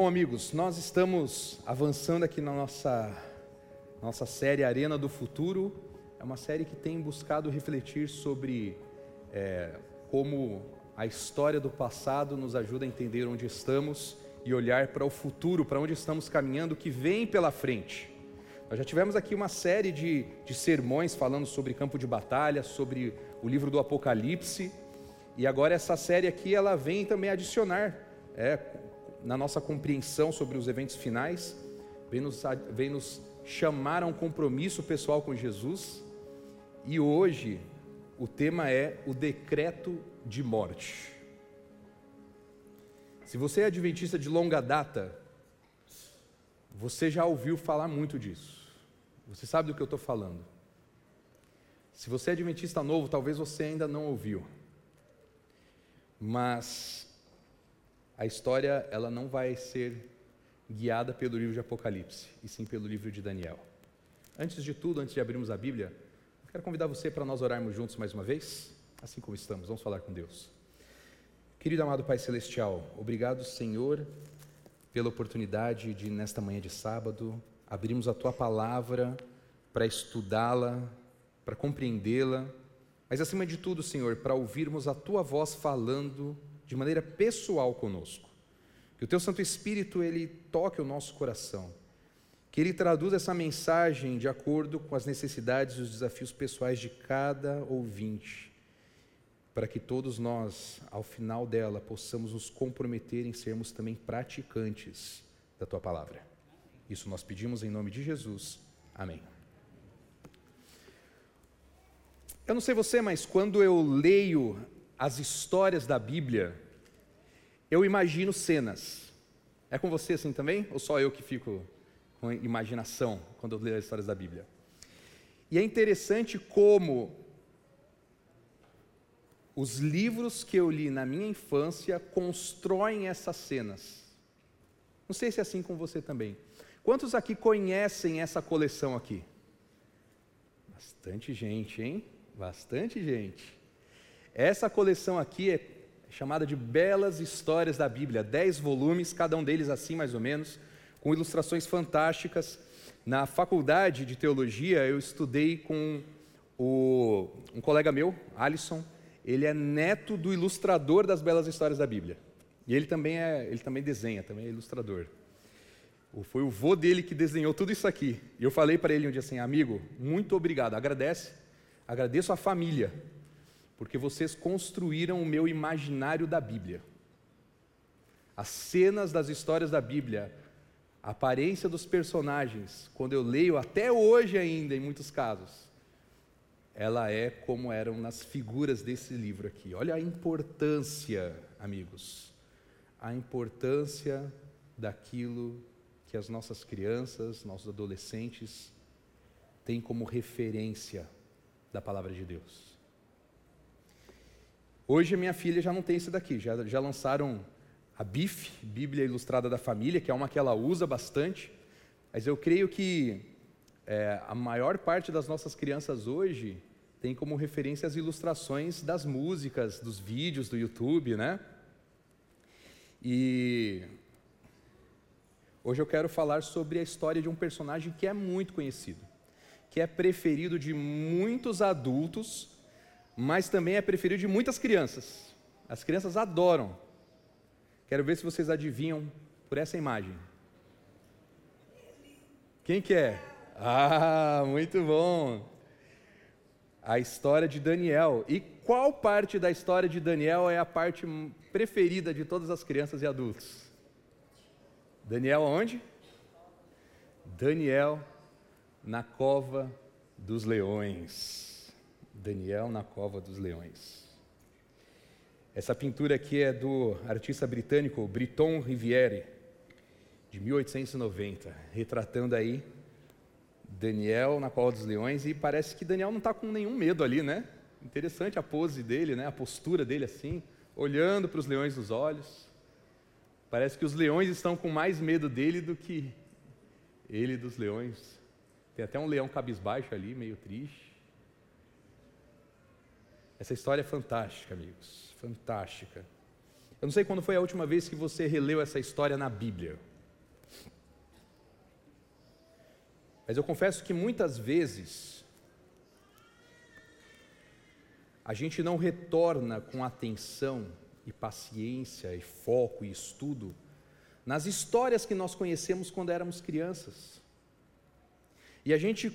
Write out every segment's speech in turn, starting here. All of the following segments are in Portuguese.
Bom, amigos. Nós estamos avançando aqui na nossa, nossa série Arena do Futuro. É uma série que tem buscado refletir sobre é, como a história do passado nos ajuda a entender onde estamos e olhar para o futuro, para onde estamos caminhando, que vem pela frente. Nós já tivemos aqui uma série de, de sermões falando sobre campo de batalha, sobre o livro do Apocalipse, e agora essa série aqui ela vem também adicionar é, na nossa compreensão sobre os eventos finais, vem nos, vem nos chamar a um compromisso pessoal com Jesus. E hoje o tema é o decreto de morte. Se você é adventista de longa data, você já ouviu falar muito disso. Você sabe do que eu estou falando. Se você é adventista novo, talvez você ainda não ouviu. Mas a história ela não vai ser guiada pelo livro de Apocalipse, e sim pelo livro de Daniel. Antes de tudo, antes de abrirmos a Bíblia, quero convidar você para nós orarmos juntos mais uma vez, assim como estamos. Vamos falar com Deus. Querido amado Pai Celestial, obrigado, Senhor, pela oportunidade de, nesta manhã de sábado, abrirmos a Tua palavra para estudá-la, para compreendê-la, mas acima de tudo, Senhor, para ouvirmos a Tua voz falando de maneira pessoal conosco. Que o teu Santo Espírito ele toque o nosso coração. Que ele traduza essa mensagem de acordo com as necessidades e os desafios pessoais de cada ouvinte, para que todos nós, ao final dela, possamos nos comprometer em sermos também praticantes da tua palavra. Isso nós pedimos em nome de Jesus. Amém. Eu não sei você, mas quando eu leio as histórias da Bíblia, eu imagino cenas. É com você assim também? Ou só eu que fico com imaginação quando eu leio as histórias da Bíblia? E é interessante como os livros que eu li na minha infância constroem essas cenas. Não sei se é assim com você também. Quantos aqui conhecem essa coleção aqui? Bastante gente, hein? Bastante gente. Essa coleção aqui é chamada de Belas Histórias da Bíblia, dez volumes, cada um deles assim mais ou menos, com ilustrações fantásticas. Na faculdade de teologia eu estudei com o, um colega meu, Alisson, ele é neto do ilustrador das Belas Histórias da Bíblia. E ele também é, ele também desenha, também é ilustrador. Foi o vô dele que desenhou tudo isso aqui. E eu falei para ele um dia assim, amigo, muito obrigado, agradece, agradeço a família, porque vocês construíram o meu imaginário da Bíblia. As cenas das histórias da Bíblia, a aparência dos personagens, quando eu leio até hoje ainda, em muitos casos, ela é como eram nas figuras desse livro aqui. Olha a importância, amigos, a importância daquilo que as nossas crianças, nossos adolescentes têm como referência da palavra de Deus. Hoje a minha filha já não tem esse daqui, já, já lançaram a BIF, Bíblia Ilustrada da Família, que é uma que ela usa bastante, mas eu creio que é, a maior parte das nossas crianças hoje tem como referência as ilustrações das músicas, dos vídeos do YouTube, né? E hoje eu quero falar sobre a história de um personagem que é muito conhecido, que é preferido de muitos adultos mas também é preferido de muitas crianças. As crianças adoram. Quero ver se vocês adivinham por essa imagem. Quem que é? Ah, muito bom. A história de Daniel. E qual parte da história de Daniel é a parte preferida de todas as crianças e adultos? Daniel onde? Daniel na cova dos leões. Daniel na Cova dos Leões. Essa pintura aqui é do artista britânico Briton Riviere, de 1890, retratando aí Daniel na Cova dos Leões e parece que Daniel não está com nenhum medo ali, né? Interessante a pose dele, né? A postura dele assim, olhando para os leões nos olhos. Parece que os leões estão com mais medo dele do que ele dos leões. Tem até um leão cabisbaixo ali, meio triste. Essa história é fantástica, amigos, fantástica. Eu não sei quando foi a última vez que você releu essa história na Bíblia. Mas eu confesso que muitas vezes a gente não retorna com atenção e paciência e foco e estudo nas histórias que nós conhecemos quando éramos crianças. E a gente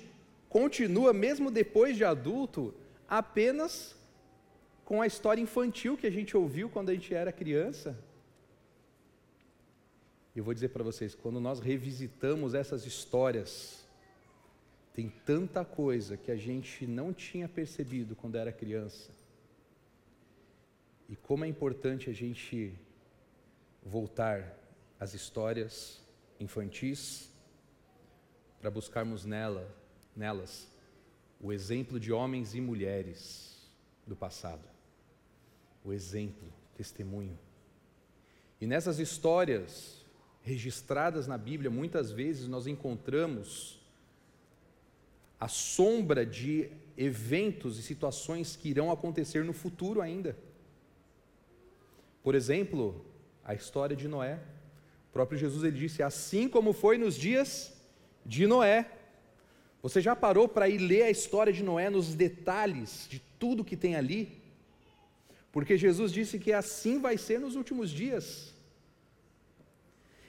continua, mesmo depois de adulto, apenas com a história infantil que a gente ouviu quando a gente era criança. E eu vou dizer para vocês, quando nós revisitamos essas histórias, tem tanta coisa que a gente não tinha percebido quando era criança. E como é importante a gente voltar às histórias infantis para buscarmos nela, nelas o exemplo de homens e mulheres do passado o exemplo, o testemunho. E nessas histórias registradas na Bíblia, muitas vezes nós encontramos a sombra de eventos e situações que irão acontecer no futuro ainda. Por exemplo, a história de Noé. O próprio Jesus ele disse: "Assim como foi nos dias de Noé". Você já parou para ir ler a história de Noé nos detalhes de tudo que tem ali? Porque Jesus disse que assim vai ser nos últimos dias.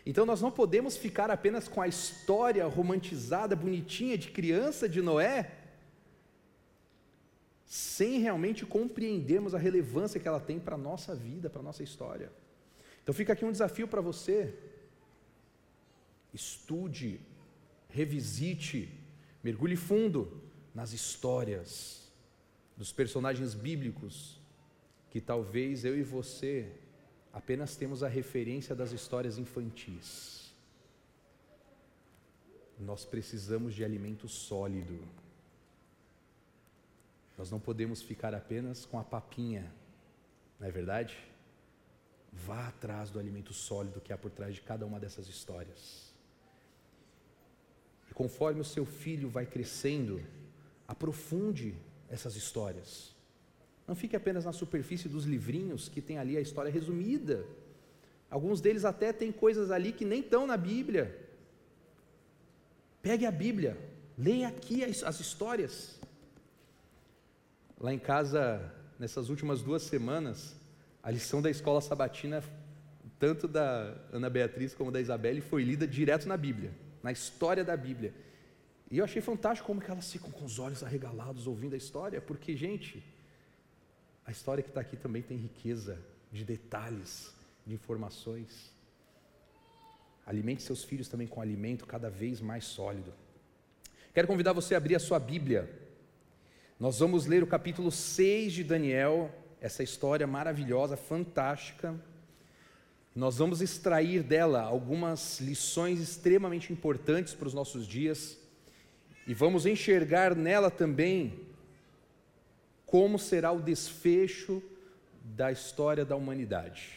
Então nós não podemos ficar apenas com a história romantizada, bonitinha de criança de Noé, sem realmente compreendermos a relevância que ela tem para a nossa vida, para a nossa história. Então fica aqui um desafio para você. Estude, revisite, mergulhe fundo nas histórias dos personagens bíblicos que talvez eu e você apenas temos a referência das histórias infantis. Nós precisamos de alimento sólido. Nós não podemos ficar apenas com a papinha, não é verdade? Vá atrás do alimento sólido que há por trás de cada uma dessas histórias. E conforme o seu filho vai crescendo, aprofunde essas histórias. Não fique apenas na superfície dos livrinhos que tem ali a história resumida. Alguns deles até têm coisas ali que nem estão na Bíblia. Pegue a Bíblia, leia aqui as, as histórias. Lá em casa, nessas últimas duas semanas, a lição da escola sabatina, tanto da Ana Beatriz como da Isabelle, foi lida direto na Bíblia, na história da Bíblia. E eu achei fantástico como que elas ficam com os olhos arregalados ouvindo a história, porque, gente, a história que está aqui também tem riqueza de detalhes, de informações. Alimente seus filhos também com alimento cada vez mais sólido. Quero convidar você a abrir a sua Bíblia. Nós vamos ler o capítulo 6 de Daniel, essa história maravilhosa, fantástica. Nós vamos extrair dela algumas lições extremamente importantes para os nossos dias e vamos enxergar nela também como será o desfecho da história da humanidade.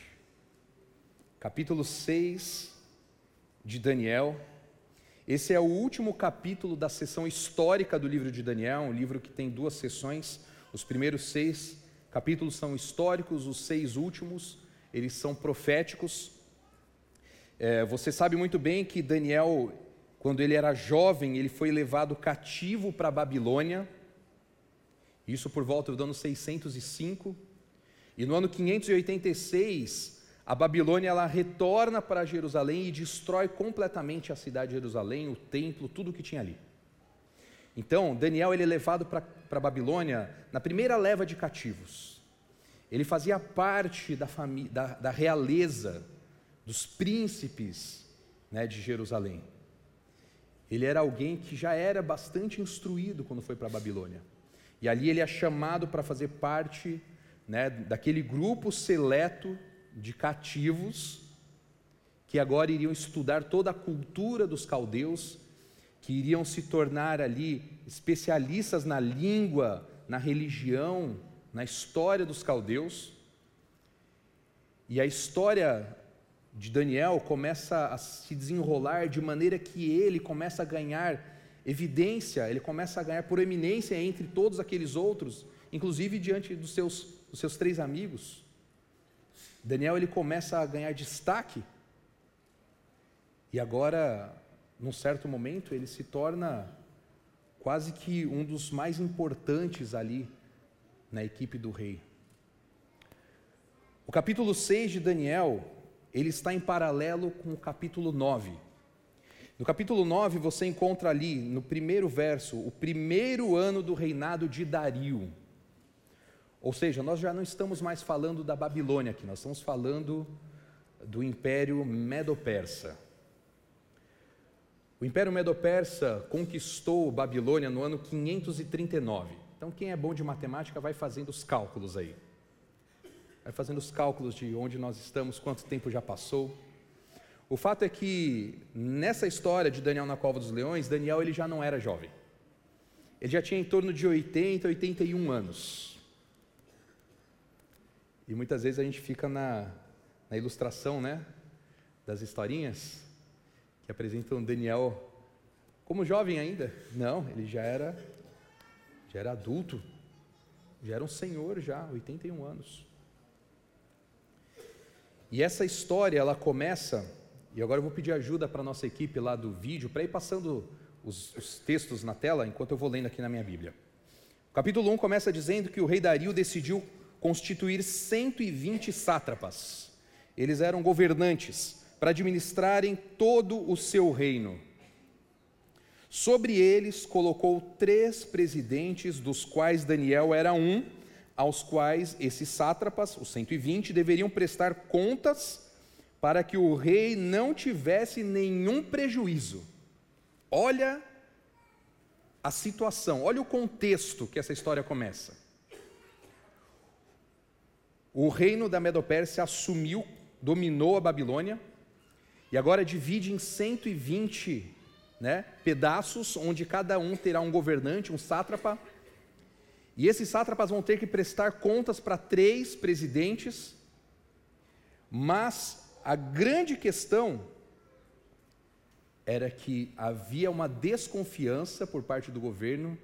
Capítulo 6 de Daniel. Esse é o último capítulo da sessão histórica do livro de Daniel, um livro que tem duas sessões. Os primeiros seis capítulos são históricos, os seis últimos, eles são proféticos. É, você sabe muito bem que Daniel, quando ele era jovem, ele foi levado cativo para a Babilônia isso por volta do ano 605. E no ano 586, a Babilônia ela retorna para Jerusalém e destrói completamente a cidade de Jerusalém, o templo, tudo que tinha ali. Então, Daniel ele é levado para a Babilônia na primeira leva de cativos. Ele fazia parte da, da, da realeza, dos príncipes né, de Jerusalém. Ele era alguém que já era bastante instruído quando foi para a Babilônia. E ali ele é chamado para fazer parte né, daquele grupo seleto de cativos que agora iriam estudar toda a cultura dos caldeus, que iriam se tornar ali especialistas na língua, na religião, na história dos caldeus. E a história de Daniel começa a se desenrolar de maneira que ele começa a ganhar evidência, ele começa a ganhar proeminência entre todos aqueles outros, inclusive diante dos seus, dos seus três amigos. Daniel ele começa a ganhar destaque. E agora, num certo momento, ele se torna quase que um dos mais importantes ali na equipe do rei. O capítulo 6 de Daniel, ele está em paralelo com o capítulo 9. No capítulo 9 você encontra ali, no primeiro verso, o primeiro ano do reinado de Dario. Ou seja, nós já não estamos mais falando da Babilônia aqui, nós estamos falando do Império Medo-Persa. O Império Medo-Persa conquistou Babilônia no ano 539. Então, quem é bom de matemática vai fazendo os cálculos aí. Vai fazendo os cálculos de onde nós estamos, quanto tempo já passou. O fato é que nessa história de Daniel na cova dos leões, Daniel ele já não era jovem. Ele já tinha em torno de 80, 81 anos. E muitas vezes a gente fica na, na ilustração, né, das historinhas que apresentam Daniel como jovem ainda. Não, ele já era já era adulto, já era um senhor já, 81 anos. E essa história ela começa, e agora eu vou pedir ajuda para a nossa equipe lá do vídeo, para ir passando os, os, textos na tela, enquanto eu vou lendo aqui na minha Bíblia. O capítulo 1 começa dizendo que o rei Dario decidiu constituir 120 sátrapas. Eles eram governantes para administrarem todo o seu reino. Sobre eles colocou três presidentes, dos quais Daniel era um, aos quais esses sátrapas, os 120, deveriam prestar contas para que o rei não tivesse nenhum prejuízo. Olha a situação, olha o contexto que essa história começa. O reino da Medopérsia assumiu, dominou a Babilônia, e agora divide em 120 né, pedaços, onde cada um terá um governante, um sátrapa. E esses sátrapas vão ter que prestar contas para três presidentes, mas a grande questão era que havia uma desconfiança por parte do governo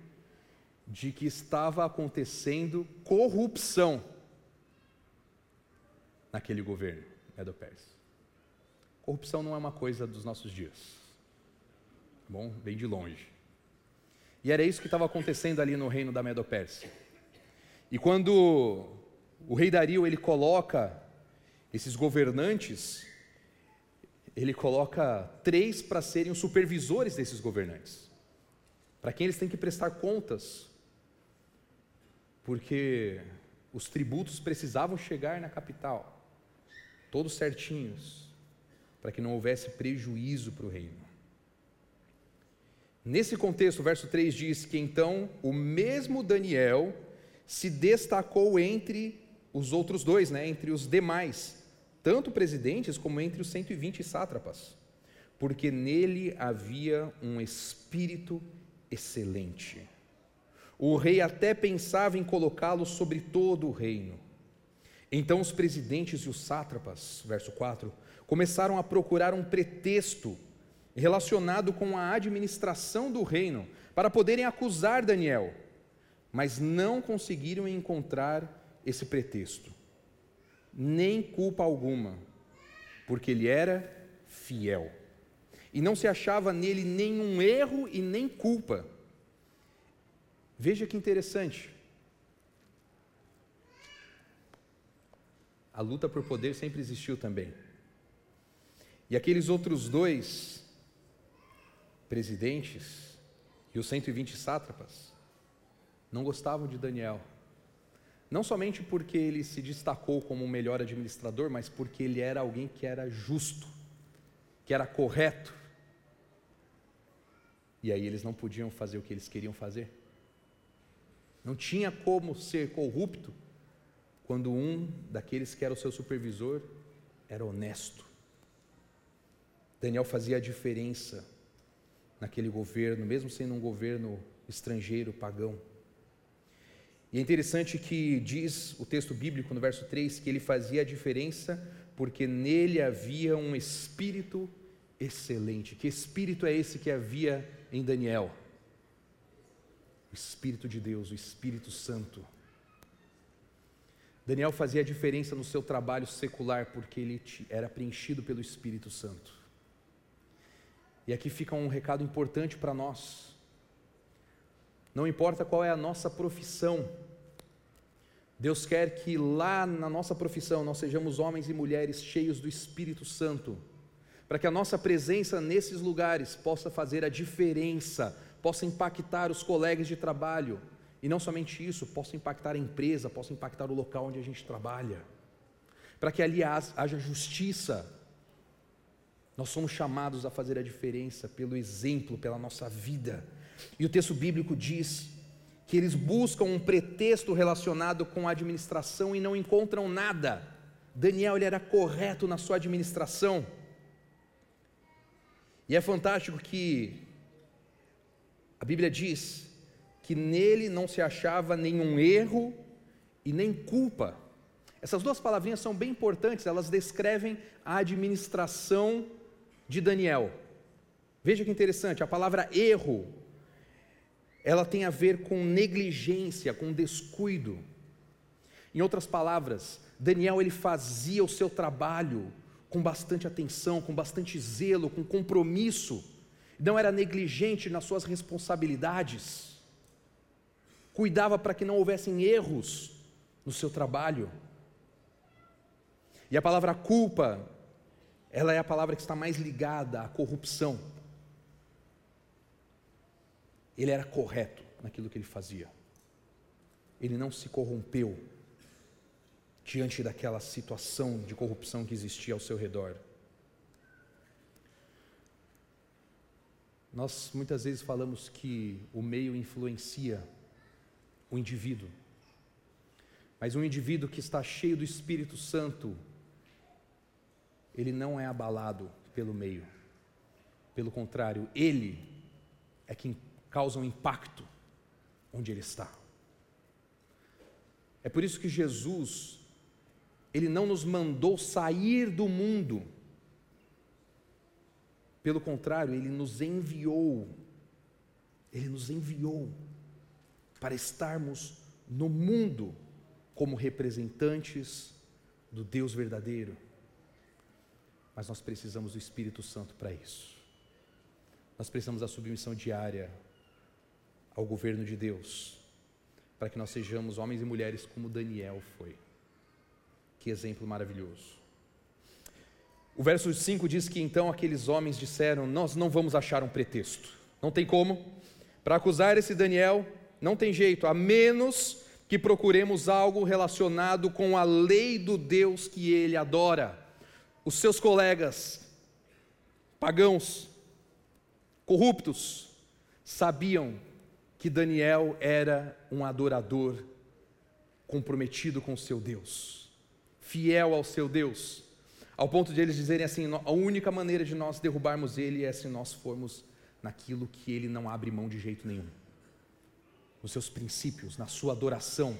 de que estava acontecendo corrupção naquele governo Medo-Persa. Corrupção não é uma coisa dos nossos dias. Tá bom, bem de longe. E era isso que estava acontecendo ali no reino da Medo-Pérsia. E quando o rei Dario ele coloca esses governantes, ele coloca três para serem os supervisores desses governantes, para quem eles têm que prestar contas, porque os tributos precisavam chegar na capital todos certinhos, para que não houvesse prejuízo para o reino. Nesse contexto, o verso 3 diz que então o mesmo Daniel se destacou entre os outros dois, né, entre os demais, tanto presidentes como entre os 120 sátrapas, porque nele havia um espírito excelente. O rei até pensava em colocá-lo sobre todo o reino, então os presidentes e os sátrapas, verso 4, começaram a procurar um pretexto relacionado com a administração do reino para poderem acusar Daniel, mas não conseguiram encontrar esse pretexto, nem culpa alguma, porque ele era fiel e não se achava nele nenhum erro e nem culpa. Veja que interessante. A luta por poder sempre existiu também. E aqueles outros dois presidentes e os 120 sátrapas não gostavam de Daniel. Não somente porque ele se destacou como o melhor administrador, mas porque ele era alguém que era justo, que era correto. E aí eles não podiam fazer o que eles queriam fazer. Não tinha como ser corrupto quando um daqueles que era o seu supervisor era honesto. Daniel fazia a diferença naquele governo, mesmo sendo um governo estrangeiro, pagão. E é interessante que diz o texto bíblico no verso 3 que ele fazia a diferença porque nele havia um espírito excelente. Que espírito é esse que havia em Daniel? O Espírito de Deus, o Espírito Santo. Daniel fazia a diferença no seu trabalho secular porque ele era preenchido pelo Espírito Santo. E aqui fica um recado importante para nós. Não importa qual é a nossa profissão, Deus quer que lá na nossa profissão nós sejamos homens e mulheres cheios do Espírito Santo, para que a nossa presença nesses lugares possa fazer a diferença, possa impactar os colegas de trabalho, e não somente isso, possa impactar a empresa, possa impactar o local onde a gente trabalha, para que ali haja justiça. Nós somos chamados a fazer a diferença pelo exemplo, pela nossa vida. E o texto bíblico diz que eles buscam um pretexto relacionado com a administração e não encontram nada. Daniel ele era correto na sua administração. E é fantástico que a Bíblia diz que nele não se achava nenhum erro e nem culpa. Essas duas palavrinhas são bem importantes, elas descrevem a administração de Daniel. Veja que interessante, a palavra erro ela tem a ver com negligência, com descuido. Em outras palavras, Daniel ele fazia o seu trabalho com bastante atenção, com bastante zelo, com compromisso. Não era negligente nas suas responsabilidades. Cuidava para que não houvessem erros no seu trabalho. E a palavra culpa, ela é a palavra que está mais ligada à corrupção. Ele era correto naquilo que ele fazia. Ele não se corrompeu diante daquela situação de corrupção que existia ao seu redor. Nós muitas vezes falamos que o meio influencia o indivíduo. Mas um indivíduo que está cheio do Espírito Santo, ele não é abalado pelo meio. Pelo contrário, ele é quem causa um impacto onde ele está. É por isso que Jesus, ele não nos mandou sair do mundo. Pelo contrário, ele nos enviou. Ele nos enviou para estarmos no mundo como representantes do Deus verdadeiro. Mas nós precisamos do Espírito Santo para isso. Nós precisamos da submissão diária ao governo de Deus, para que nós sejamos homens e mulheres como Daniel foi. Que exemplo maravilhoso. O verso 5 diz que então aqueles homens disseram: Nós não vamos achar um pretexto, não tem como, para acusar esse Daniel, não tem jeito, a menos que procuremos algo relacionado com a lei do Deus que ele adora. Os seus colegas, pagãos, corruptos, sabiam que Daniel era um adorador comprometido com o seu Deus, fiel ao seu Deus, ao ponto de eles dizerem assim: a única maneira de nós derrubarmos ele é se nós formos naquilo que ele não abre mão de jeito nenhum, nos seus princípios, na sua adoração.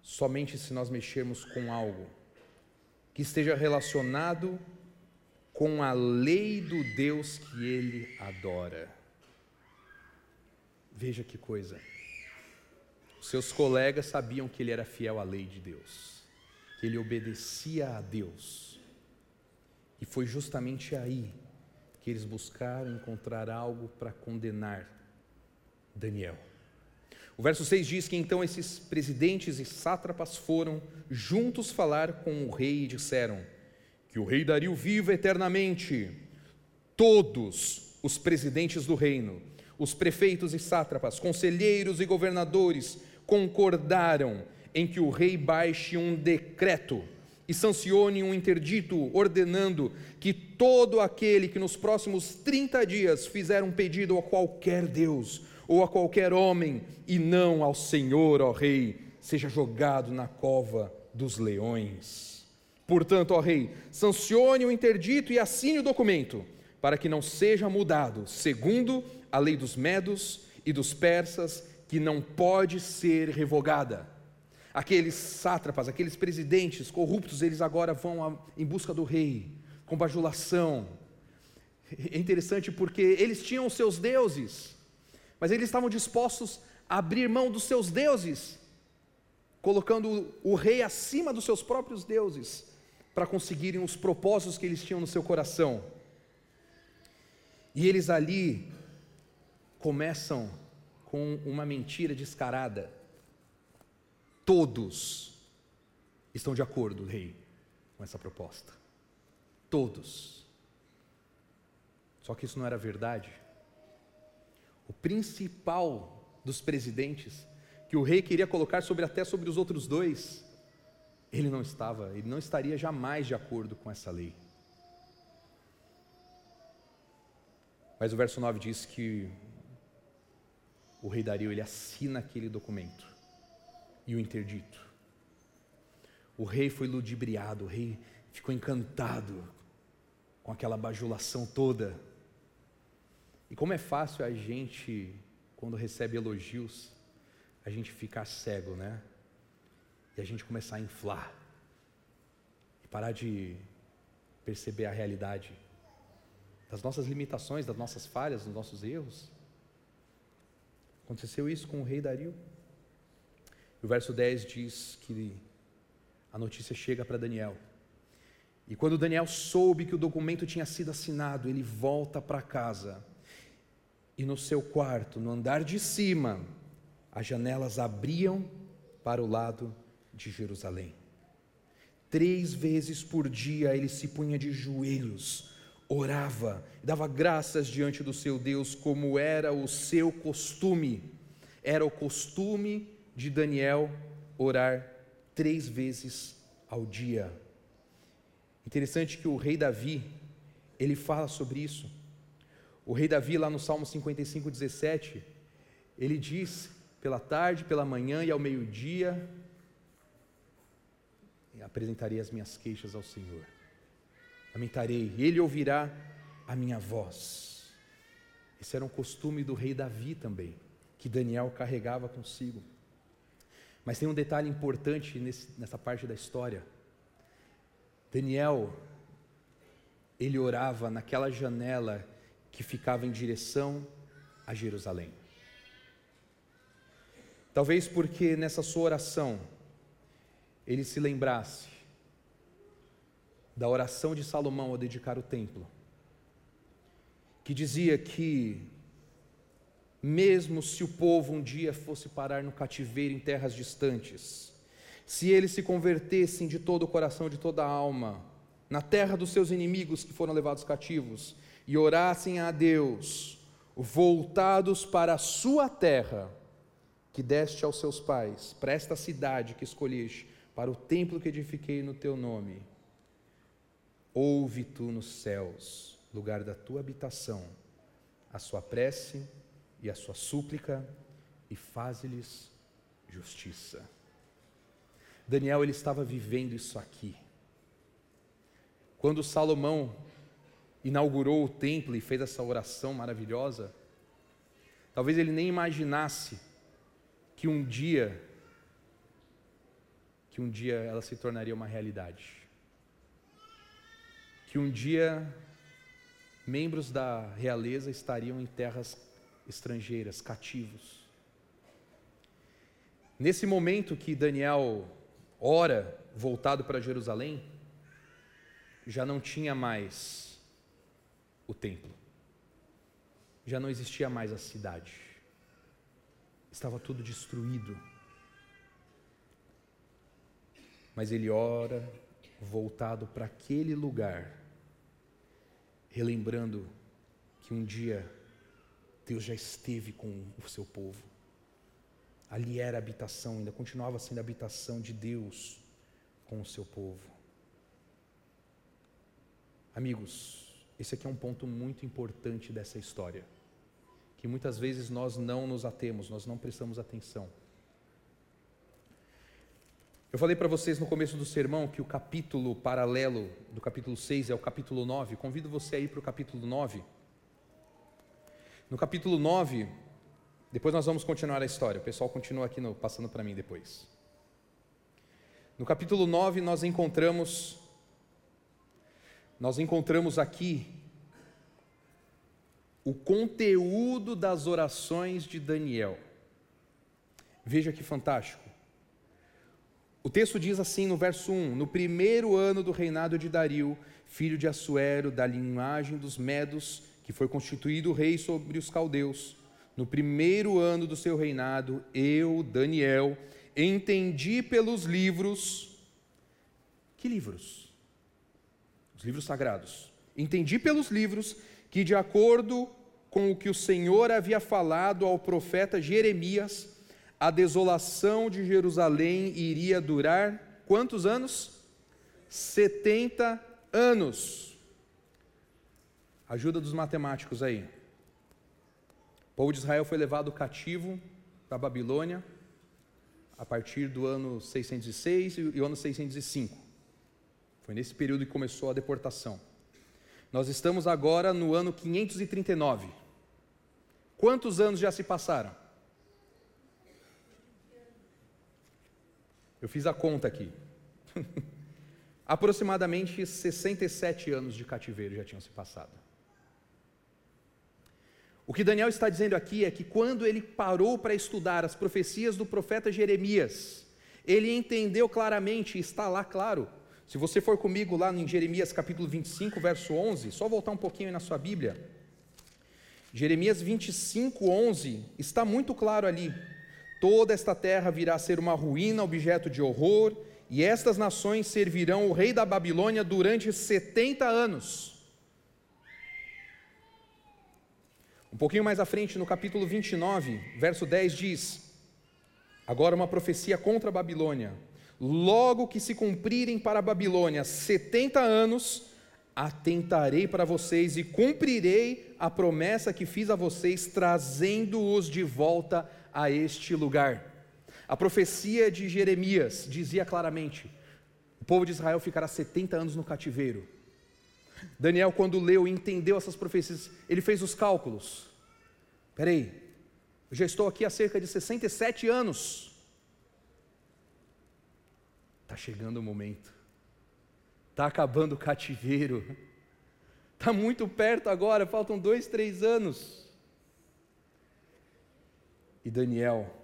Somente se nós mexermos com algo que esteja relacionado com a lei do Deus que ele adora. Veja que coisa. Seus colegas sabiam que ele era fiel à lei de Deus, que ele obedecia a Deus. E foi justamente aí que eles buscaram encontrar algo para condenar Daniel. O verso 6 diz que então esses presidentes e sátrapas foram juntos falar com o rei e disseram: que o rei Dario viva eternamente. Todos os presidentes do reino, os prefeitos e sátrapas, conselheiros e governadores concordaram em que o rei baixe um decreto e sancione um interdito ordenando que todo aquele que nos próximos 30 dias fizer um pedido a qualquer Deus ou a qualquer homem e não ao Senhor, ó rei, seja jogado na cova dos leões. Portanto, ó rei, sancione o interdito e assine o documento, para que não seja mudado, segundo a lei dos medos e dos persas, que não pode ser revogada. Aqueles sátrapas, aqueles presidentes corruptos, eles agora vão em busca do rei, com bajulação. É interessante porque eles tinham seus deuses, mas eles estavam dispostos abrir mão dos seus deuses, colocando o rei acima dos seus próprios deuses, para conseguirem os propósitos que eles tinham no seu coração. E eles ali começam com uma mentira descarada. Todos estão de acordo, rei, com essa proposta. Todos. Só que isso não era verdade. O principal dos presidentes, que o rei queria colocar sobre até sobre os outros dois, ele não estava, ele não estaria jamais de acordo com essa lei. Mas o verso 9 diz que o rei Dario ele assina aquele documento e o interdito. O rei foi ludibriado, o rei ficou encantado com aquela bajulação toda. E como é fácil a gente, quando recebe elogios, a gente ficar cego, né? A gente começar a inflar. E parar de perceber a realidade das nossas limitações, das nossas falhas, dos nossos erros. Aconteceu isso com o rei Dario. O verso 10 diz que a notícia chega para Daniel. E quando Daniel soube que o documento tinha sido assinado, ele volta para casa. E no seu quarto, no andar de cima, as janelas abriam para o lado de Jerusalém. Três vezes por dia ele se punha de joelhos orava, dava graças diante do seu Deus, como era o seu costume. Era o costume de Daniel orar três vezes ao dia. Interessante que o rei Davi, ele fala sobre isso. O rei Davi, lá no Salmo 55, 17, ele diz: pela tarde, pela manhã e ao meio-dia, apresentarei as minhas queixas ao Senhor lamentarei, ele ouvirá a minha voz. Esse era um costume do rei Davi também, que Daniel carregava consigo. Mas tem um detalhe importante nesse, nessa parte da história. Daniel, ele orava naquela janela que ficava em direção a Jerusalém. Talvez porque nessa sua oração ele se lembrasse da oração de Salomão ao dedicar o templo, que dizia que, mesmo se o povo um dia fosse parar no cativeiro em terras distantes, se eles se convertessem de todo o coração, de toda a alma, na terra dos seus inimigos que foram levados cativos, e orassem a Deus, voltados para a sua terra, que deste aos seus pais, para esta cidade que escolheste, para o templo que edifiquei no teu nome, Ouve tu nos céus, lugar da tua habitação, a sua prece e a sua súplica, e faze-lhes justiça. Daniel ele estava vivendo isso aqui. Quando Salomão inaugurou o templo e fez essa oração maravilhosa, talvez ele nem imaginasse que um dia que um dia ela se tornaria uma realidade que um dia membros da realeza estariam em terras estrangeiras, cativos. Nesse momento que Daniel ora, voltado para Jerusalém, já não tinha mais o templo, já não existia mais a cidade, estava tudo destruído. Mas ele ora, voltado para aquele lugar relembrando que um dia Deus já esteve com o seu povo. Ali era habitação, ainda continuava sendo a habitação de Deus com o seu povo. Amigos, esse aqui é um ponto muito importante dessa história, que muitas vezes nós não nos atemos, nós não prestamos atenção. Eu falei para vocês no começo do sermão que o capítulo paralelo do capítulo 6 é o capítulo 9. Convido você a ir para o capítulo 9. No capítulo 9, depois nós vamos continuar a história. O pessoal continua aqui no, passando para mim depois. No capítulo 9 nós encontramos nós encontramos aqui o conteúdo das orações de Daniel. Veja que fantástico. O texto diz assim no verso 1: No primeiro ano do reinado de Dario, filho de Assuero, da linhagem dos Medos, que foi constituído rei sobre os caldeus, no primeiro ano do seu reinado, eu, Daniel, entendi pelos livros. Que livros? Os livros sagrados. Entendi pelos livros que, de acordo com o que o Senhor havia falado ao profeta Jeremias, a desolação de Jerusalém iria durar quantos anos? 70 anos. Ajuda dos matemáticos aí. O povo de Israel foi levado cativo para a Babilônia a partir do ano 606 e o ano 605. Foi nesse período que começou a deportação. Nós estamos agora no ano 539. Quantos anos já se passaram? Eu fiz a conta aqui. Aproximadamente 67 anos de cativeiro já tinham se passado. O que Daniel está dizendo aqui é que quando ele parou para estudar as profecias do profeta Jeremias, ele entendeu claramente, está lá claro. Se você for comigo lá em Jeremias capítulo 25, verso 11, só voltar um pouquinho na sua Bíblia. Jeremias 25, 11, está muito claro ali. Toda esta terra virá a ser uma ruína, objeto de horror, e estas nações servirão o rei da Babilônia durante 70 anos. Um pouquinho mais à frente, no capítulo 29, verso 10 diz: Agora uma profecia contra a Babilônia. Logo que se cumprirem para a Babilônia 70 anos, atentarei para vocês e cumprirei a promessa que fiz a vocês, trazendo-os de volta a este lugar. A profecia de Jeremias dizia claramente: o povo de Israel ficará 70 anos no cativeiro. Daniel, quando leu e entendeu essas profecias, ele fez os cálculos. Peraí, eu já estou aqui há cerca de 67 anos. Está chegando o momento, está acabando o cativeiro, está muito perto agora, faltam dois, três anos. E Daniel,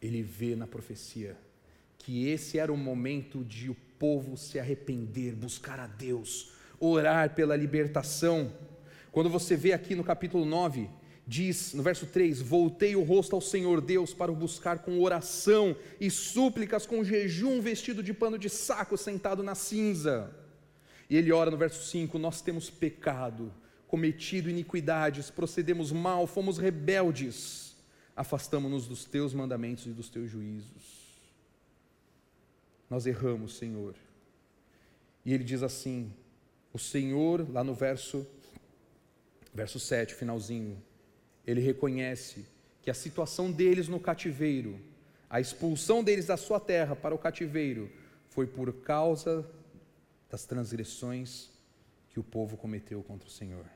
ele vê na profecia que esse era o momento de o povo se arrepender, buscar a Deus, orar pela libertação. Quando você vê aqui no capítulo 9, diz no verso 3: Voltei o rosto ao Senhor Deus para o buscar com oração e súplicas, com jejum, vestido de pano de saco, sentado na cinza. E ele ora no verso 5: Nós temos pecado, cometido iniquidades, procedemos mal, fomos rebeldes, afastamos-nos dos teus mandamentos e dos teus juízos. Nós erramos, Senhor. E ele diz assim: o Senhor, lá no verso, verso 7, finalzinho, ele reconhece que a situação deles no cativeiro, a expulsão deles da sua terra para o cativeiro, foi por causa das transgressões que o povo cometeu contra o Senhor.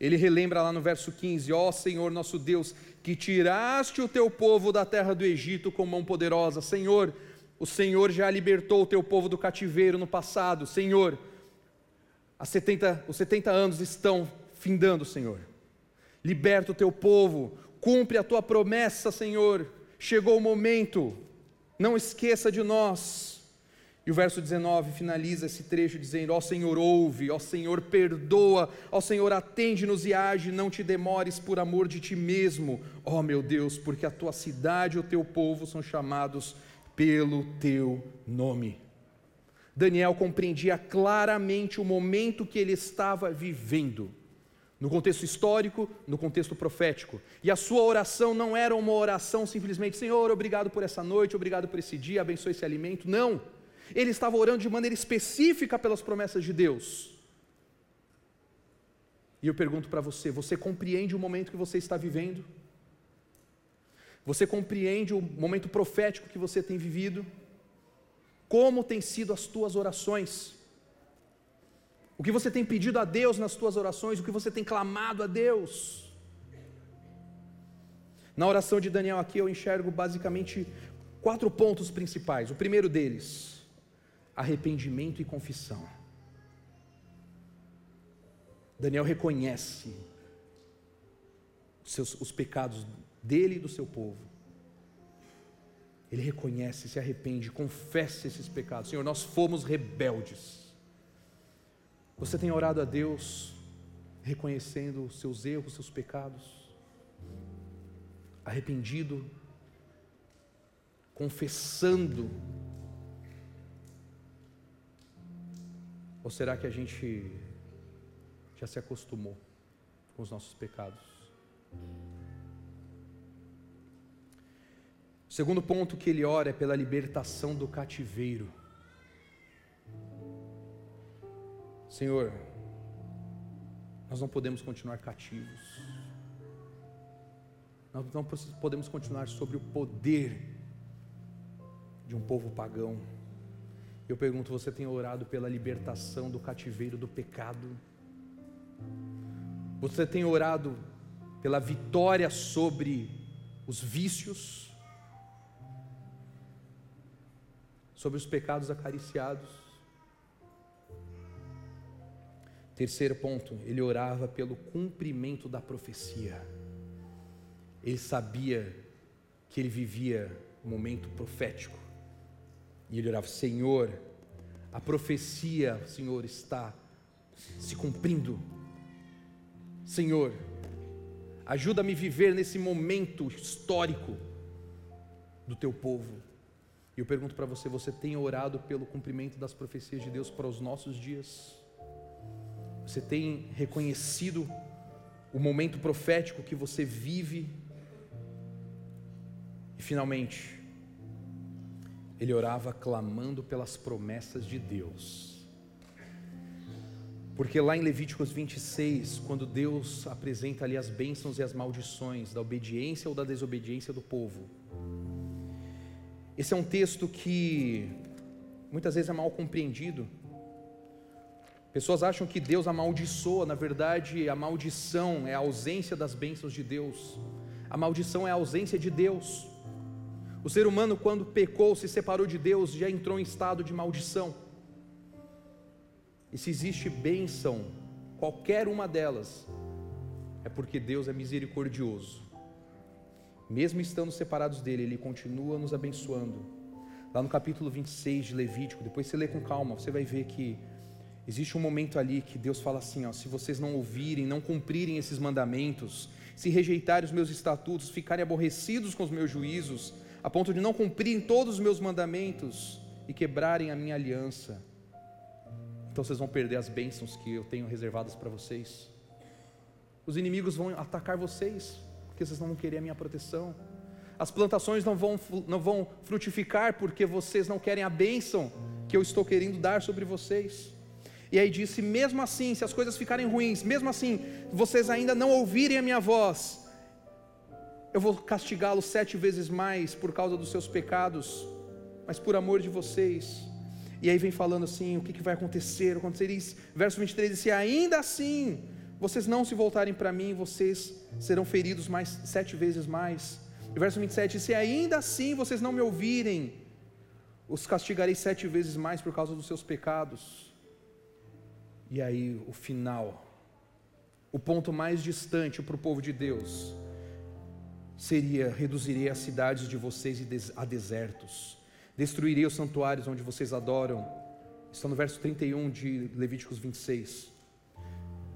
Ele relembra lá no verso 15: Ó Senhor nosso Deus, que tiraste o teu povo da terra do Egito com mão poderosa. Senhor, o Senhor já libertou o teu povo do cativeiro no passado. Senhor, 70, os 70 anos estão findando, Senhor. Liberta o teu povo, cumpre a tua promessa, Senhor. Chegou o momento, não esqueça de nós. E o verso 19 finaliza esse trecho dizendo: Ó Senhor, ouve, ó Senhor, perdoa, ó Senhor, atende-nos e age, não te demores por amor de ti mesmo, ó meu Deus, porque a tua cidade e o teu povo são chamados pelo teu nome. Daniel compreendia claramente o momento que ele estava vivendo, no contexto histórico, no contexto profético. E a sua oração não era uma oração simplesmente: Senhor, obrigado por essa noite, obrigado por esse dia, abençoe esse alimento. Não ele estava orando de maneira específica pelas promessas de Deus. E eu pergunto para você: você compreende o momento que você está vivendo? Você compreende o momento profético que você tem vivido? Como têm sido as tuas orações? O que você tem pedido a Deus nas tuas orações? O que você tem clamado a Deus? Na oração de Daniel aqui eu enxergo basicamente quatro pontos principais. O primeiro deles, arrependimento e confissão. Daniel reconhece os, seus, os pecados dele e do seu povo. Ele reconhece, se arrepende, confessa esses pecados. Senhor, nós fomos rebeldes. Você tem orado a Deus reconhecendo os seus erros, os seus pecados? Arrependido, confessando Ou será que a gente já se acostumou com os nossos pecados? O segundo ponto que ele ora é pela libertação do cativeiro. Senhor, nós não podemos continuar cativos. Nós não podemos continuar sobre o poder de um povo pagão. Eu pergunto: você tem orado pela libertação do cativeiro do pecado? Você tem orado pela vitória sobre os vícios? Sobre os pecados acariciados? Terceiro ponto, ele orava pelo cumprimento da profecia. Ele sabia que ele vivia um momento profético. E ele orava: Senhor, a profecia, Senhor, está se cumprindo. Senhor, ajuda-me a viver nesse momento histórico do teu povo. E eu pergunto para você: você tem orado pelo cumprimento das profecias de Deus para os nossos dias? Você tem reconhecido o momento profético que você vive? E finalmente, ele orava clamando pelas promessas de Deus. Porque lá em Levíticos 26, quando Deus apresenta ali as bênçãos e as maldições da obediência ou da desobediência do povo, esse é um texto que muitas vezes é mal compreendido. Pessoas acham que Deus amaldiçoa, na verdade, a maldição é a ausência das bênçãos de Deus, a maldição é a ausência de Deus. O ser humano, quando pecou, se separou de Deus, já entrou em estado de maldição. E se existe bênção, qualquer uma delas, é porque Deus é misericordioso. Mesmo estando separados dele, Ele continua nos abençoando. Lá no capítulo 26 de Levítico, depois você lê com calma, você vai ver que existe um momento ali que Deus fala assim: ó, se vocês não ouvirem, não cumprirem esses mandamentos, se rejeitarem os meus estatutos, ficarem aborrecidos com os meus juízos, a ponto de não cumprirem todos os meus mandamentos e quebrarem a minha aliança, então vocês vão perder as bênçãos que eu tenho reservadas para vocês. Os inimigos vão atacar vocês, porque vocês não vão querer a minha proteção. As plantações não vão, não vão frutificar, porque vocês não querem a bênção que eu estou querendo dar sobre vocês. E aí disse: mesmo assim, se as coisas ficarem ruins, mesmo assim, vocês ainda não ouvirem a minha voz, eu vou castigá-los sete vezes mais por causa dos seus pecados, mas por amor de vocês. E aí vem falando assim: o que, que vai acontecer? Acontecer isso. Verso 23 diz: Se ainda assim vocês não se voltarem para mim, vocês serão feridos mais sete vezes mais. E verso 27: Se ainda assim vocês não me ouvirem, os castigarei sete vezes mais por causa dos seus pecados. E aí o final, o ponto mais distante para o povo de Deus seria: reduzirei as cidades de vocês a desertos, destruirei os santuários onde vocês adoram. Está no verso 31 de Levíticos 26.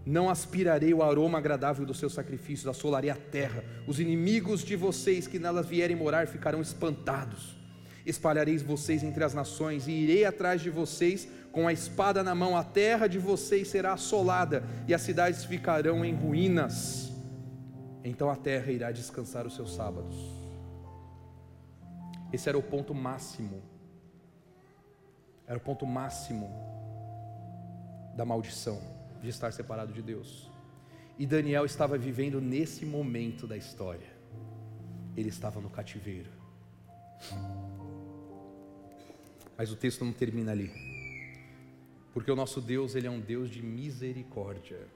Não aspirarei o aroma agradável dos seus sacrifícios, assolarei a terra. Os inimigos de vocês que nelas vierem morar ficarão espantados. Espalhareis vocês entre as nações e irei atrás de vocês com a espada na mão. A terra de vocês será assolada e as cidades ficarão em ruínas então a terra irá descansar os seus sábados. Esse era o ponto máximo, era o ponto máximo da maldição de estar separado de Deus. E Daniel estava vivendo nesse momento da história, ele estava no cativeiro. Mas o texto não termina ali, porque o nosso Deus, ele é um Deus de misericórdia.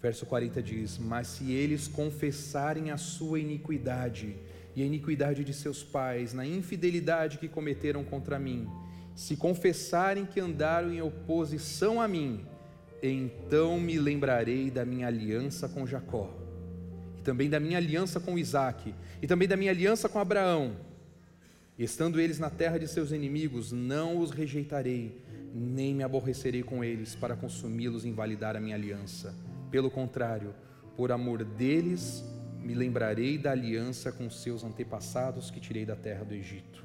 Verso 40 diz: Mas se eles confessarem a sua iniquidade e a iniquidade de seus pais, na infidelidade que cometeram contra mim, se confessarem que andaram em oposição a mim, então me lembrarei da minha aliança com Jacó, e também da minha aliança com Isaac, e também da minha aliança com Abraão. Estando eles na terra de seus inimigos, não os rejeitarei, nem me aborrecerei com eles para consumi-los e invalidar a minha aliança. Pelo contrário, por amor deles, me lembrarei da aliança com seus antepassados que tirei da terra do Egito.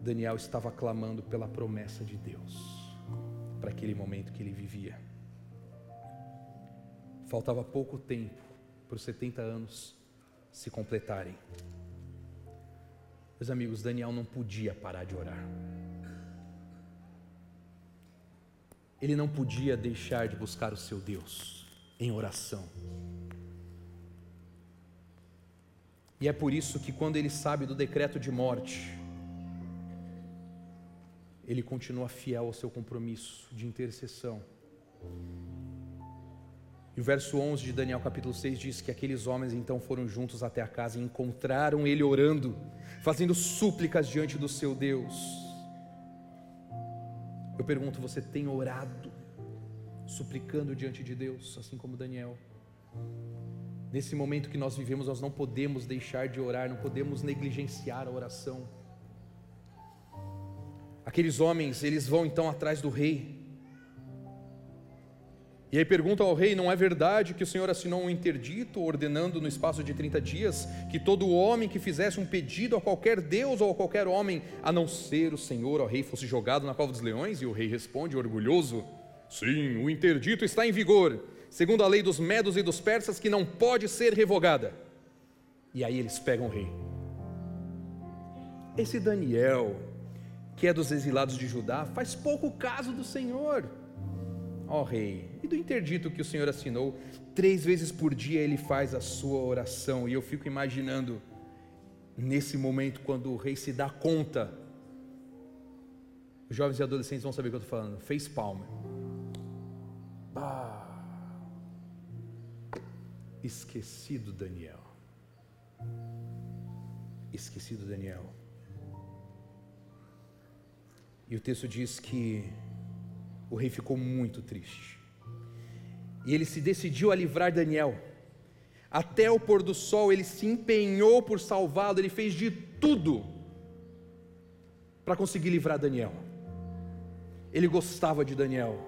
Daniel estava clamando pela promessa de Deus para aquele momento que ele vivia. Faltava pouco tempo para os 70 anos se completarem. Meus amigos, Daniel não podia parar de orar. Ele não podia deixar de buscar o seu Deus em oração. E é por isso que, quando ele sabe do decreto de morte, ele continua fiel ao seu compromisso de intercessão. E o verso 11 de Daniel capítulo 6 diz que aqueles homens então foram juntos até a casa e encontraram ele orando, fazendo súplicas diante do seu Deus. Eu pergunto, você tem orado, suplicando diante de Deus, assim como Daniel? Nesse momento que nós vivemos, nós não podemos deixar de orar, não podemos negligenciar a oração. Aqueles homens, eles vão então atrás do rei. E aí perguntam ao rei: não é verdade que o Senhor assinou um interdito ordenando no espaço de 30 dias que todo homem que fizesse um pedido a qualquer Deus ou a qualquer homem, a não ser o Senhor, ao rei, fosse jogado na cova dos leões? E o rei responde, orgulhoso: Sim, o interdito está em vigor segundo a lei dos medos e dos persas, que não pode ser revogada. E aí eles pegam o rei. Esse Daniel, que é dos exilados de Judá, faz pouco caso do Senhor. Ó rei, e do interdito que o Senhor assinou, três vezes por dia ele faz a sua oração, e eu fico imaginando, nesse momento, quando o rei se dá conta, os jovens e adolescentes vão saber o que eu estou falando, fez palma. Esquecido Daniel. Esquecido Daniel. E o texto diz que o rei ficou muito triste. E ele se decidiu a livrar Daniel. Até o pôr do sol, ele se empenhou por salvá-lo, ele fez de tudo para conseguir livrar Daniel. Ele gostava de Daniel.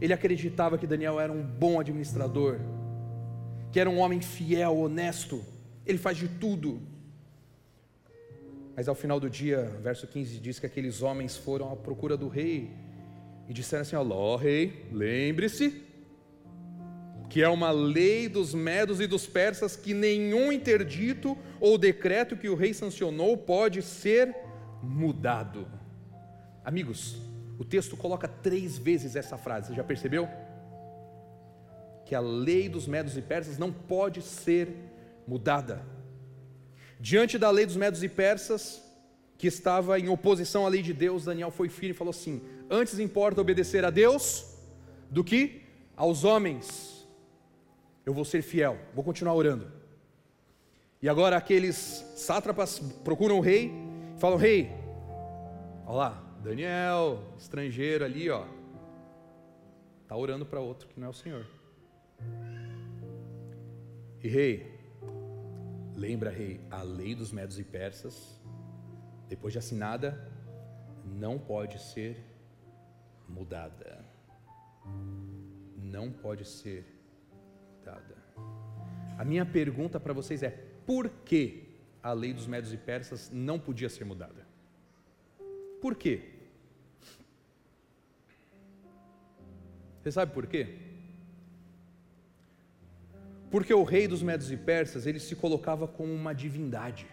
Ele acreditava que Daniel era um bom administrador que era um homem fiel, honesto, ele faz de tudo. Mas ao final do dia, verso 15 diz que aqueles homens foram à procura do rei e disseram assim: Ó rei, lembre-se que é uma lei dos medos e dos persas que nenhum interdito ou decreto que o rei sancionou pode ser mudado. Amigos, o texto coloca três vezes essa frase, você já percebeu? que a lei dos medos e persas não pode ser mudada. Diante da lei dos medos e persas, que estava em oposição à lei de Deus, Daniel foi firme e falou assim: Antes importa obedecer a Deus do que aos homens. Eu vou ser fiel, vou continuar orando. E agora aqueles sátrapas procuram o rei, falam: Rei, olha lá, Daniel, estrangeiro ali, ó, está orando para outro que não é o Senhor. E rei, lembra, rei, a lei dos medos e persas, depois de assinada, não pode ser mudada. Não pode ser mudada. A minha pergunta para vocês é: por que a lei dos medos e persas não podia ser mudada? Por quê? Você sabe por quê? Porque o rei dos Medos e Persas, ele se colocava como uma divindade.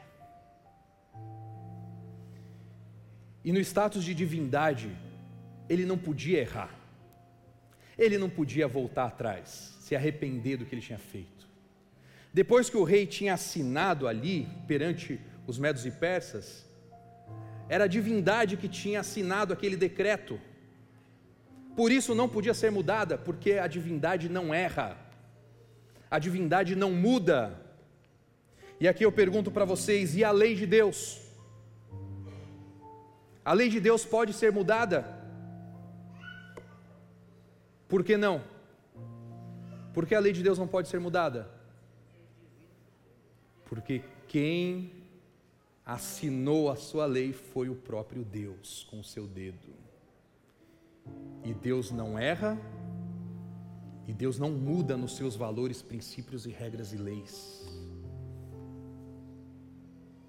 E no status de divindade, ele não podia errar. Ele não podia voltar atrás, se arrepender do que ele tinha feito. Depois que o rei tinha assinado ali, perante os Medos e Persas, era a divindade que tinha assinado aquele decreto. Por isso não podia ser mudada, porque a divindade não erra a divindade não muda. E aqui eu pergunto para vocês: e a lei de Deus? A lei de Deus pode ser mudada? Por que não? Porque a lei de Deus não pode ser mudada? Porque quem assinou a sua lei foi o próprio Deus com o seu dedo. E Deus não erra, e Deus não muda nos seus valores, princípios e regras e leis.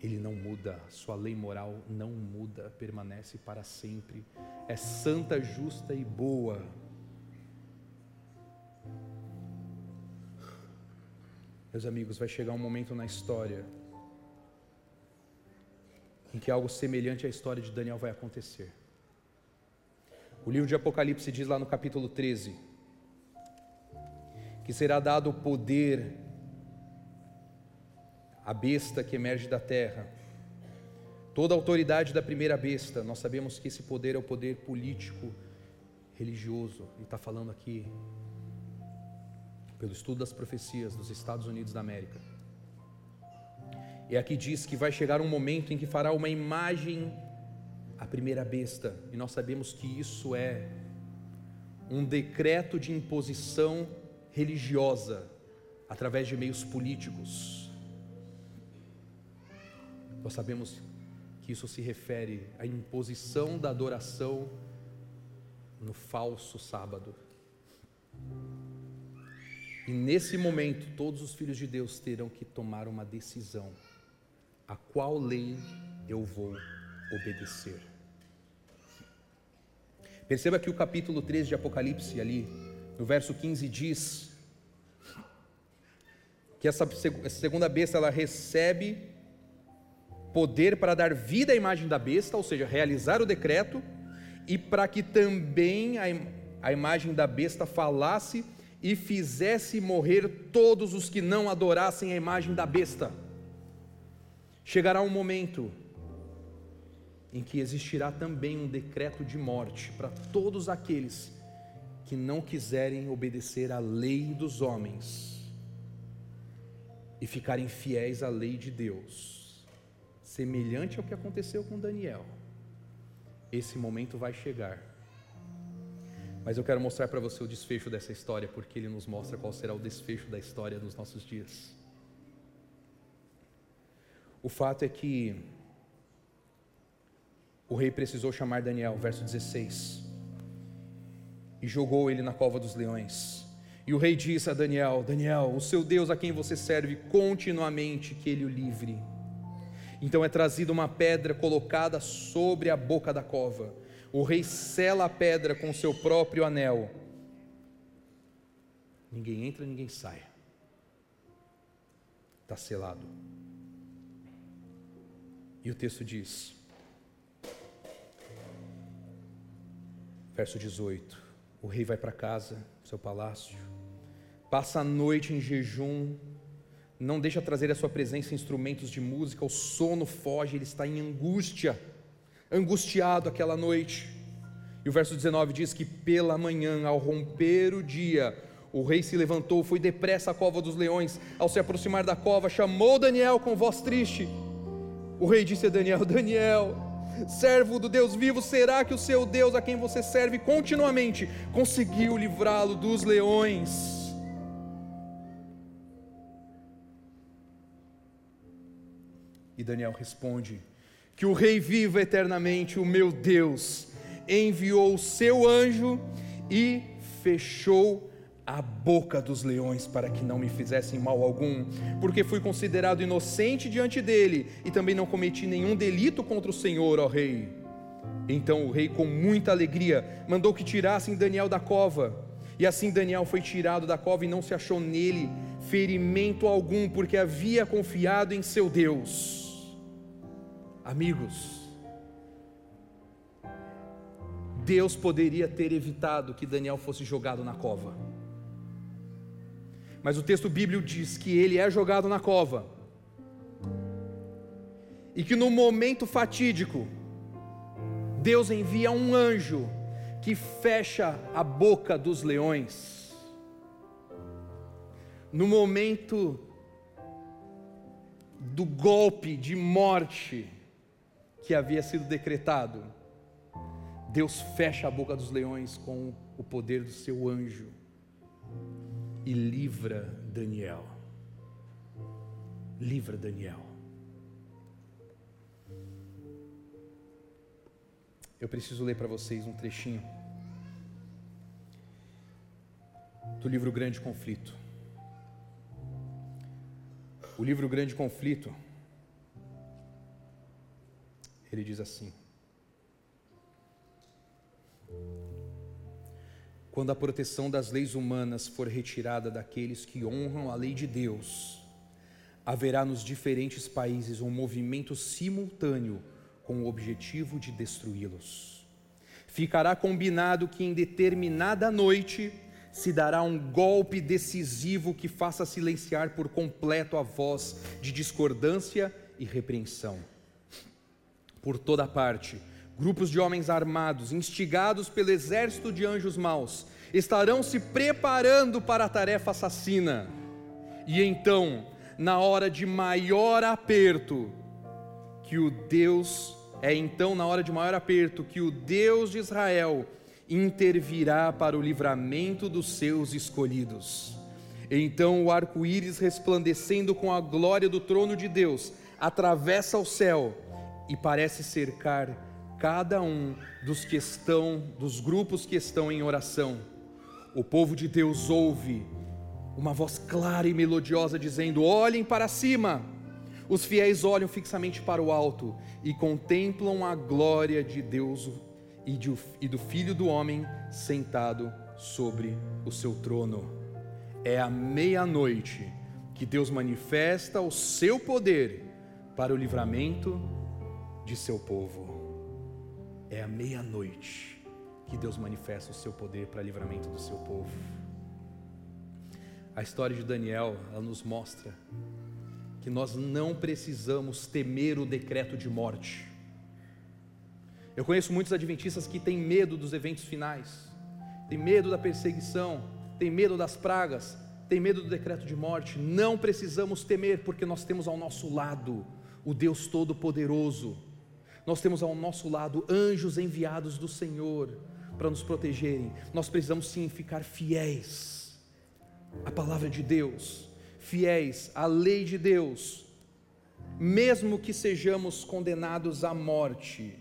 Ele não muda, sua lei moral não muda, permanece para sempre. É santa, justa e boa. Meus amigos, vai chegar um momento na história em que algo semelhante à história de Daniel vai acontecer. O livro de Apocalipse diz lá no capítulo 13 que será dado o poder à besta que emerge da terra. Toda a autoridade da primeira besta, nós sabemos que esse poder é o poder político, religioso, e está falando aqui pelo estudo das profecias dos Estados Unidos da América. E aqui diz que vai chegar um momento em que fará uma imagem à primeira besta, e nós sabemos que isso é um decreto de imposição religiosa através de meios políticos. Nós sabemos que isso se refere à imposição da adoração no falso sábado. E nesse momento, todos os filhos de Deus terão que tomar uma decisão a qual lei eu vou obedecer. Perceba que o capítulo 13 de Apocalipse, ali, no verso 15, diz que essa segunda besta ela recebe poder para dar vida à imagem da besta, ou seja, realizar o decreto, e para que também a, a imagem da besta falasse e fizesse morrer todos os que não adorassem a imagem da besta. Chegará um momento em que existirá também um decreto de morte para todos aqueles que não quiserem obedecer à lei dos homens e ficarem fiéis à lei de Deus, semelhante ao que aconteceu com Daniel. Esse momento vai chegar. Mas eu quero mostrar para você o desfecho dessa história, porque ele nos mostra qual será o desfecho da história dos nossos dias. O fato é que o rei precisou chamar Daniel, verso 16, e jogou ele na cova dos leões. E o rei disse a Daniel: Daniel, o seu Deus a quem você serve continuamente, que ele o livre. Então é trazida uma pedra colocada sobre a boca da cova. O rei sela a pedra com seu próprio anel. Ninguém entra, ninguém sai. Está selado. E o texto diz, verso 18: o rei vai para casa, seu palácio, passa a noite em jejum, não deixa trazer à sua presença instrumentos de música, o sono foge, ele está em angústia, angustiado aquela noite. E o verso 19 diz que pela manhã, ao romper o dia, o rei se levantou, foi depressa à cova dos leões. Ao se aproximar da cova, chamou Daniel com voz triste. O rei disse a Daniel: Daniel, servo do Deus vivo, será que o seu Deus, a quem você serve continuamente, conseguiu livrá-lo dos leões? E Daniel responde: Que o rei viva eternamente, o meu Deus, enviou o seu anjo e fechou a boca dos leões para que não me fizessem mal algum, porque fui considerado inocente diante dele e também não cometi nenhum delito contra o Senhor, ó rei. Então o rei, com muita alegria, mandou que tirassem Daniel da cova. E assim Daniel foi tirado da cova e não se achou nele ferimento algum, porque havia confiado em seu Deus. Amigos, Deus poderia ter evitado que Daniel fosse jogado na cova mas o texto bíblico diz que ele é jogado na cova. E que no momento fatídico, Deus envia um anjo que fecha a boca dos leões. No momento do golpe de morte que havia sido decretado, Deus fecha a boca dos leões com o poder do seu anjo e livra Daniel. Livra Daniel. Eu preciso ler para vocês um trechinho do livro Grande Conflito. O livro Grande Conflito, ele diz assim: Quando a proteção das leis humanas for retirada daqueles que honram a lei de Deus, haverá nos diferentes países um movimento simultâneo com o objetivo de destruí-los. Ficará combinado que em determinada noite se dará um golpe decisivo que faça silenciar por completo a voz de discordância e repreensão. Por toda parte, grupos de homens armados, instigados pelo exército de anjos maus, estarão se preparando para a tarefa assassina. E então, na hora de maior aperto, que o Deus é então na hora de maior aperto que o Deus de Israel intervirá para o livramento dos seus escolhidos. Então o arco-íris resplandecendo com a glória do trono de Deus atravessa o céu e parece cercar cada um dos que estão dos grupos que estão em oração. O povo de Deus ouve uma voz clara e melodiosa dizendo: "Olhem para cima". Os fiéis olham fixamente para o alto e contemplam a glória de Deus e, do Filho do Homem sentado sobre o seu trono. É à meia-noite que Deus manifesta o seu poder para o livramento de seu povo. É à meia-noite que Deus manifesta o seu poder para livramento do seu povo. A história de Daniel, ela nos mostra que nós não precisamos temer o decreto de morte. Eu conheço muitos adventistas que têm medo dos eventos finais, têm medo da perseguição, têm medo das pragas, têm medo do decreto de morte. Não precisamos temer, porque nós temos ao nosso lado o Deus Todo-Poderoso. Nós temos ao nosso lado anjos enviados do Senhor para nos protegerem. Nós precisamos sim ficar fiéis à palavra de Deus fiéis à lei de Deus, mesmo que sejamos condenados à morte.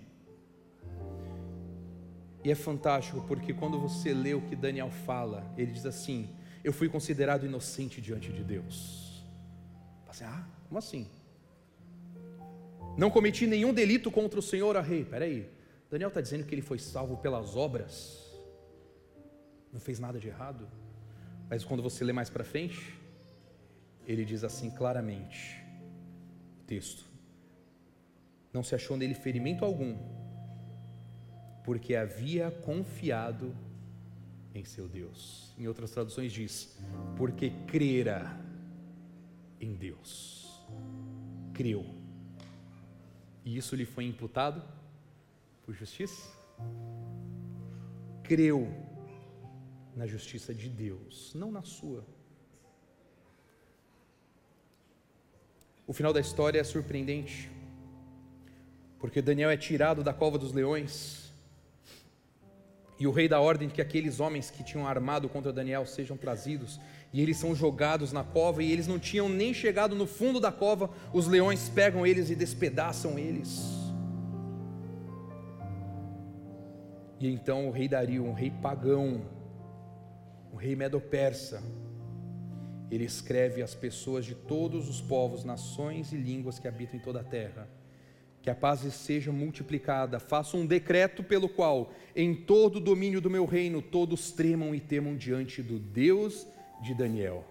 E é fantástico porque quando você lê o que Daniel fala, ele diz assim: Eu fui considerado inocente diante de Deus. Assim, ah, como assim? Não cometi nenhum delito contra o Senhor, a rei. Peraí, Daniel está dizendo que ele foi salvo pelas obras, não fez nada de errado. Mas quando você lê mais para frente, ele diz assim claramente: texto, não se achou nele ferimento algum, porque havia confiado em seu Deus. Em outras traduções diz: porque crera em Deus. Creu. E isso lhe foi imputado por justiça? Creu na justiça de Deus, não na sua. O final da história é surpreendente, porque Daniel é tirado da cova dos leões, e o rei dá ordem que aqueles homens que tinham armado contra Daniel sejam trazidos, e eles são jogados na cova, e eles não tinham nem chegado no fundo da cova, os leões pegam eles e despedaçam eles. E então o rei Dario, um rei pagão, um rei medo-persa, ele escreve às pessoas de todos os povos, nações e línguas que habitam em toda a terra. Que a paz seja multiplicada. Faça um decreto pelo qual, em todo o domínio do meu reino, todos tremam e temam diante do Deus de Daniel.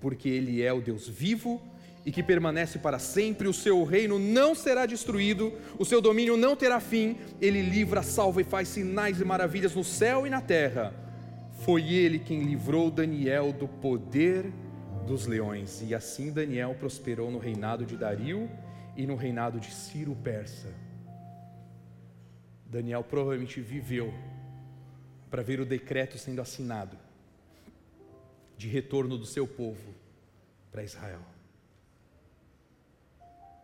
Porque Ele é o Deus vivo e que permanece para sempre, o seu reino não será destruído, o seu domínio não terá fim, ele livra, salva e faz sinais e maravilhas no céu e na terra. Foi ele quem livrou Daniel do poder dos leões. E assim Daniel prosperou no reinado de Dario e no reinado de Ciro Persa. Daniel provavelmente viveu para ver o decreto sendo assinado de retorno do seu povo para Israel.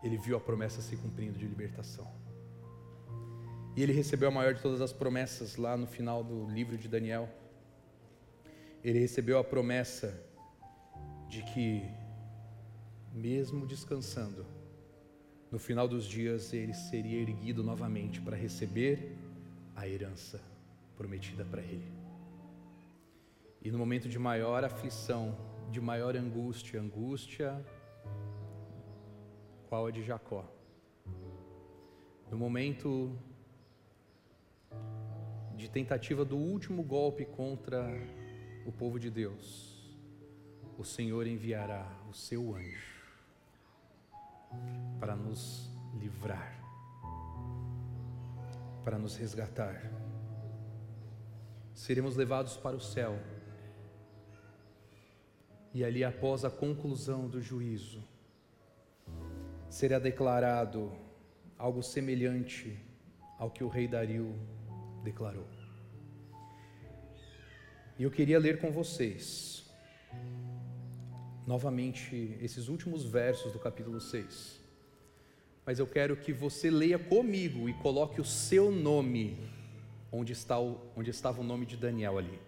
Ele viu a promessa se cumprindo de libertação. E ele recebeu a maior de todas as promessas lá no final do livro de Daniel, ele recebeu a promessa de que, mesmo descansando, no final dos dias ele seria erguido novamente para receber a herança prometida para ele. E no momento de maior aflição, de maior angústia, angústia, qual a de Jacó? No momento de tentativa do último golpe contra o povo de Deus, o Senhor enviará o seu anjo para nos livrar, para nos resgatar. Seremos levados para o céu. E ali, após a conclusão do juízo, será declarado algo semelhante ao que o rei Dario declarou. E eu queria ler com vocês novamente esses últimos versos do capítulo 6. Mas eu quero que você leia comigo e coloque o seu nome onde, está o, onde estava o nome de Daniel ali.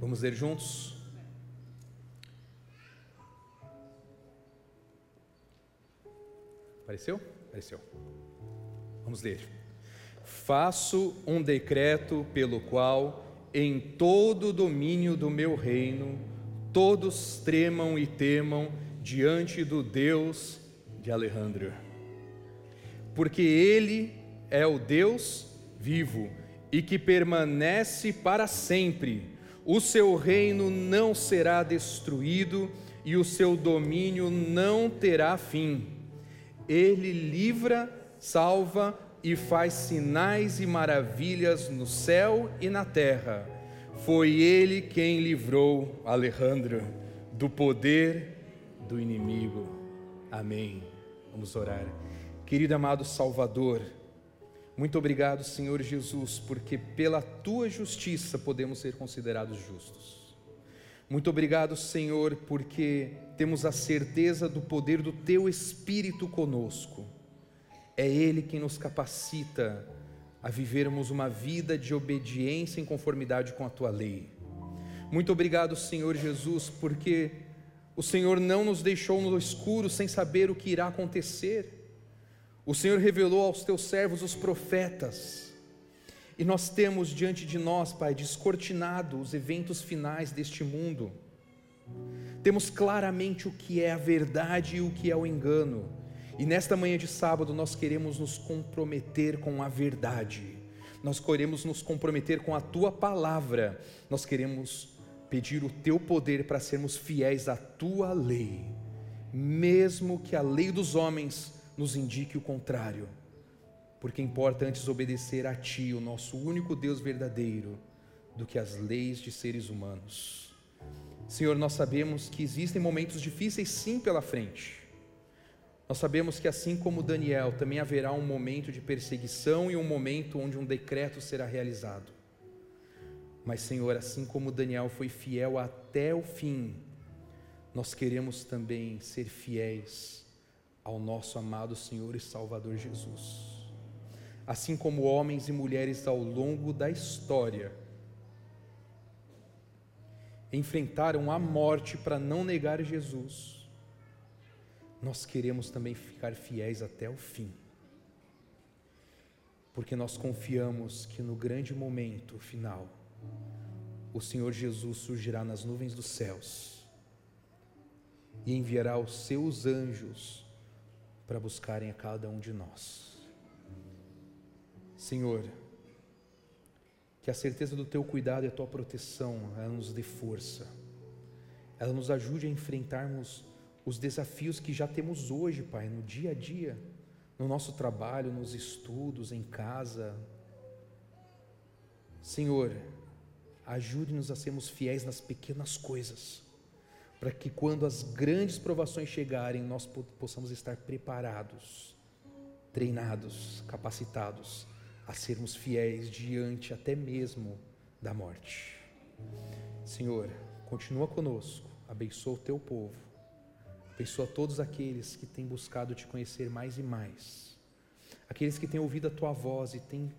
Vamos ler juntos? Apareceu? Apareceu. Vamos ler. Faço um decreto pelo qual em todo o domínio do meu reino, todos tremam e temam diante do Deus de Alejandro. Porque Ele é o Deus vivo e que permanece para sempre. O seu reino não será destruído e o seu domínio não terá fim. Ele livra, salva e faz sinais e maravilhas no céu e na terra. Foi ele quem livrou Alejandro do poder do inimigo. Amém. Vamos orar. Querido amado Salvador, muito obrigado, Senhor Jesus, porque pela tua justiça podemos ser considerados justos. Muito obrigado, Senhor, porque temos a certeza do poder do teu Espírito conosco é Ele quem nos capacita a vivermos uma vida de obediência em conformidade com a tua lei. Muito obrigado, Senhor Jesus, porque o Senhor não nos deixou no escuro sem saber o que irá acontecer. O Senhor revelou aos teus servos os profetas. E nós temos diante de nós, Pai, descortinado os eventos finais deste mundo. Temos claramente o que é a verdade e o que é o engano e nesta manhã de sábado nós queremos nos comprometer com a verdade, nós queremos nos comprometer com a tua palavra, nós queremos pedir o teu poder para sermos fiéis à tua lei, mesmo que a lei dos homens nos indique o contrário, porque importa antes obedecer a ti, o nosso único Deus verdadeiro, do que as leis de seres humanos. Senhor, nós sabemos que existem momentos difíceis sim pela frente nós sabemos que assim como Daniel, também haverá um momento de perseguição e um momento onde um decreto será realizado. Mas, Senhor, assim como Daniel foi fiel até o fim, nós queremos também ser fiéis ao nosso amado Senhor e Salvador Jesus. Assim como homens e mulheres ao longo da história enfrentaram a morte para não negar Jesus, nós queremos também ficar fiéis até o fim, porque nós confiamos que no grande momento final, o Senhor Jesus surgirá nas nuvens dos céus e enviará os seus anjos para buscarem a cada um de nós. Senhor, que a certeza do teu cuidado e a tua proteção, ela nos dê força, ela nos ajude a enfrentarmos os desafios que já temos hoje, Pai, no dia a dia, no nosso trabalho, nos estudos, em casa. Senhor, ajude-nos a sermos fiéis nas pequenas coisas, para que quando as grandes provações chegarem, nós possamos estar preparados, treinados, capacitados a sermos fiéis diante até mesmo da morte. Senhor, continua conosco, abençoa o teu povo Abençoa todos aqueles que têm buscado te conhecer mais e mais. Aqueles que têm ouvido a tua voz e têm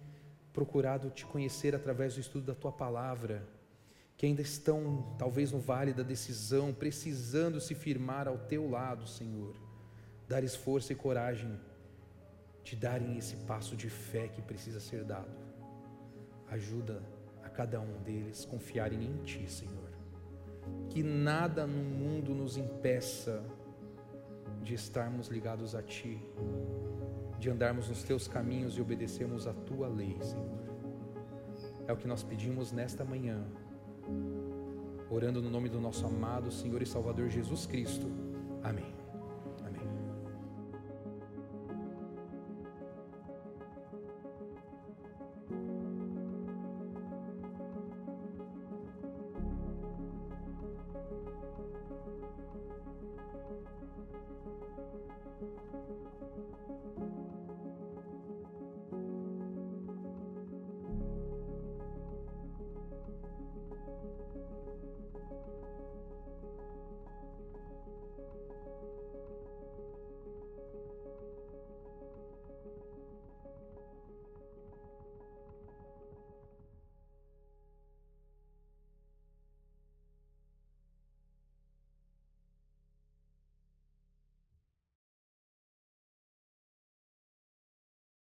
procurado te conhecer através do estudo da tua palavra, que ainda estão talvez no vale da decisão, precisando se firmar ao teu lado, Senhor. Dar-lhes força e coragem de darem esse passo de fé que precisa ser dado. Ajuda a cada um deles confiarem em Ti, Senhor. Que nada no mundo nos impeça de estarmos ligados a Ti, de andarmos nos Teus caminhos e obedecermos a Tua lei, Senhor. É o que nós pedimos nesta manhã, orando no nome do nosso amado Senhor e Salvador Jesus Cristo. Amém.